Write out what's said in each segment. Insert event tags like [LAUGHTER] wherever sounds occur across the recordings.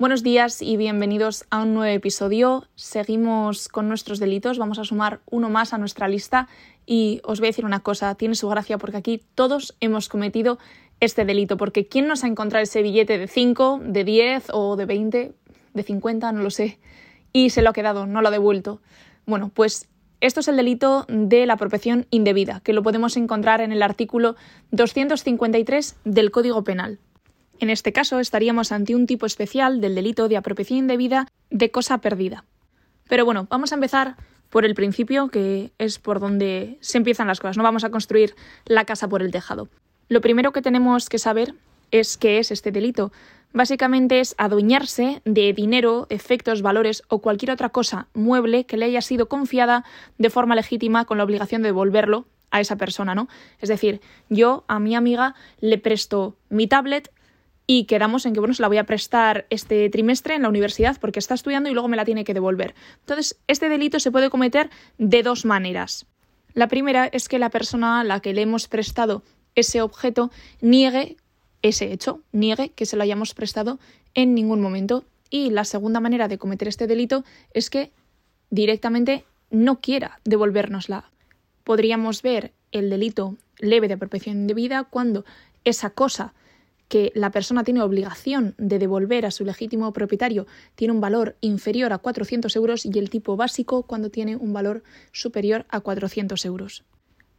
Buenos días y bienvenidos a un nuevo episodio. Seguimos con nuestros delitos, vamos a sumar uno más a nuestra lista y os voy a decir una cosa, tiene su gracia porque aquí todos hemos cometido este delito, porque ¿quién nos ha encontrado ese billete de 5, de 10 o de 20, de 50, no lo sé, y se lo ha quedado, no lo ha devuelto? Bueno, pues esto es el delito de la apropiación indebida, que lo podemos encontrar en el artículo 253 del Código Penal. En este caso estaríamos ante un tipo especial del delito de apropiación indebida de cosa perdida. Pero bueno, vamos a empezar por el principio, que es por donde se empiezan las cosas. No vamos a construir la casa por el tejado. Lo primero que tenemos que saber es qué es este delito. Básicamente es adueñarse de dinero, efectos, valores o cualquier otra cosa mueble que le haya sido confiada de forma legítima con la obligación de devolverlo a esa persona, ¿no? Es decir, yo a mi amiga le presto mi tablet, y quedamos en que bueno, se la voy a prestar este trimestre en la universidad porque está estudiando y luego me la tiene que devolver. Entonces, este delito se puede cometer de dos maneras. La primera es que la persona a la que le hemos prestado ese objeto niegue ese hecho, niegue que se lo hayamos prestado en ningún momento. Y la segunda manera de cometer este delito es que directamente no quiera devolvérnosla. Podríamos ver el delito leve de apropiación indebida cuando esa cosa que la persona tiene obligación de devolver a su legítimo propietario tiene un valor inferior a 400 euros y el tipo básico cuando tiene un valor superior a 400 euros.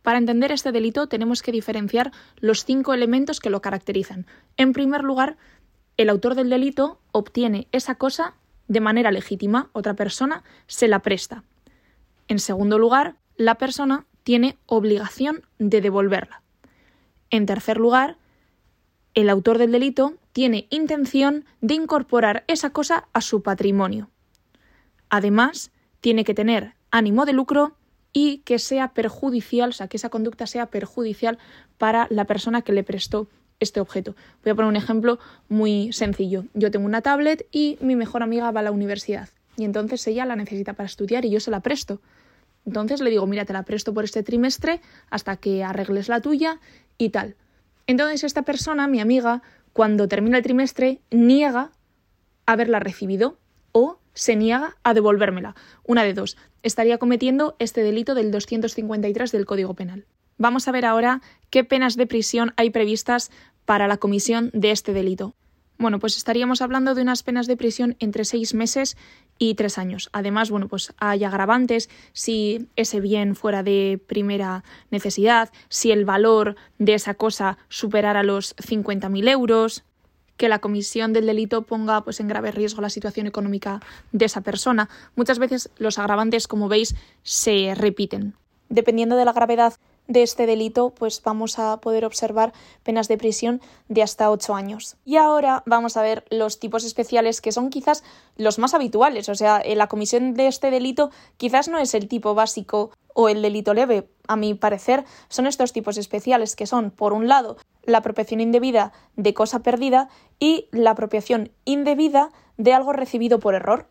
Para entender este delito tenemos que diferenciar los cinco elementos que lo caracterizan. En primer lugar, el autor del delito obtiene esa cosa de manera legítima, otra persona se la presta. En segundo lugar, la persona tiene obligación de devolverla. En tercer lugar, el autor del delito tiene intención de incorporar esa cosa a su patrimonio. Además, tiene que tener ánimo de lucro y que sea perjudicial, o sea, que esa conducta sea perjudicial para la persona que le prestó este objeto. Voy a poner un ejemplo muy sencillo. Yo tengo una tablet y mi mejor amiga va a la universidad y entonces ella la necesita para estudiar y yo se la presto. Entonces le digo, mira, te la presto por este trimestre hasta que arregles la tuya y tal. Entonces esta persona, mi amiga, cuando termina el trimestre, niega haberla recibido o se niega a devolvérmela. Una de dos. Estaría cometiendo este delito del 253 del Código Penal. Vamos a ver ahora qué penas de prisión hay previstas para la comisión de este delito. Bueno, pues estaríamos hablando de unas penas de prisión entre seis meses y tres años. Además, bueno, pues hay agravantes si ese bien fuera de primera necesidad, si el valor de esa cosa superara los 50.000 euros, que la comisión del delito ponga pues en grave riesgo la situación económica de esa persona. Muchas veces los agravantes, como veis, se repiten. Dependiendo de la gravedad de este delito, pues vamos a poder observar penas de prisión de hasta ocho años. Y ahora vamos a ver los tipos especiales que son quizás los más habituales. O sea, la comisión de este delito quizás no es el tipo básico o el delito leve. A mi parecer, son estos tipos especiales que son, por un lado, la apropiación indebida de cosa perdida y la apropiación indebida de algo recibido por error.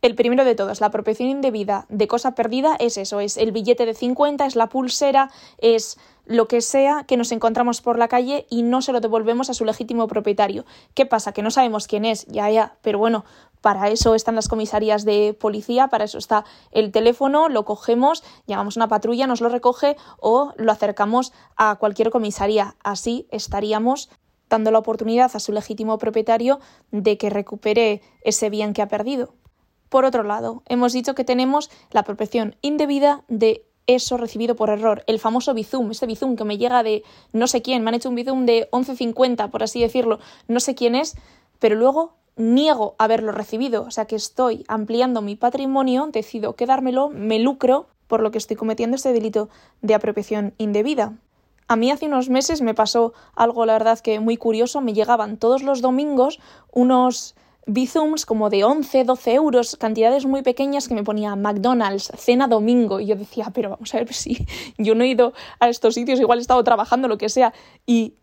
El primero de todos, la apropiación indebida de cosa perdida es eso, es el billete de 50, es la pulsera, es lo que sea que nos encontramos por la calle y no se lo devolvemos a su legítimo propietario. ¿Qué pasa? Que no sabemos quién es, ya, ya, pero bueno, para eso están las comisarías de policía, para eso está el teléfono, lo cogemos, llamamos una patrulla, nos lo recoge o lo acercamos a cualquier comisaría. Así estaríamos dando la oportunidad a su legítimo propietario de que recupere ese bien que ha perdido. Por otro lado, hemos dicho que tenemos la apropiación indebida de eso recibido por error, el famoso bizum, este bizum que me llega de no sé quién, me han hecho un bizum de 11.50, por así decirlo, no sé quién es, pero luego niego haberlo recibido, o sea que estoy ampliando mi patrimonio, decido quedármelo, me lucro por lo que estoy cometiendo este delito de apropiación indebida. A mí hace unos meses me pasó algo, la verdad, que muy curioso. Me llegaban todos los domingos unos Bizums como de 11, 12 euros, cantidades muy pequeñas que me ponía McDonald's, cena domingo. Y yo decía, pero vamos a ver si [LAUGHS] yo no he ido a estos sitios, igual he estado trabajando, lo que sea. Y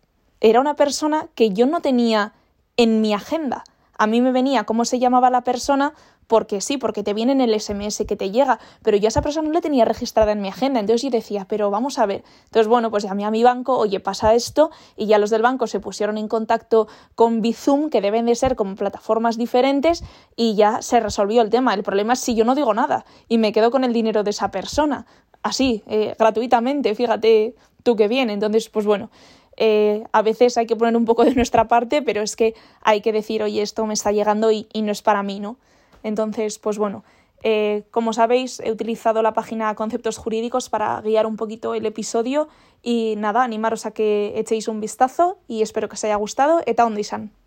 era una persona que yo no tenía en mi agenda. a mí me venía cómo se llamaba la persona porque sí, porque te viene en el SMS que te llega, pero yo a esa persona no la tenía registrada en mi agenda, entonces yo decía, pero vamos a ver. Entonces, bueno, pues llamé a mi banco, oye, pasa esto, y ya los del banco se pusieron en contacto con Bizum, que deben de ser como plataformas diferentes, y ya se resolvió el tema. El problema es si yo no digo nada y me quedo con el dinero de esa persona, así, eh, gratuitamente, fíjate tú qué bien. Entonces, pues bueno. Eh, a veces hay que poner un poco de nuestra parte, pero es que hay que decir, oye, esto me está llegando y no es para mí, ¿no? Entonces, pues bueno, eh, como sabéis, he utilizado la página Conceptos Jurídicos para guiar un poquito el episodio y nada, animaros a que echéis un vistazo y espero que os haya gustado. Eta ondisan.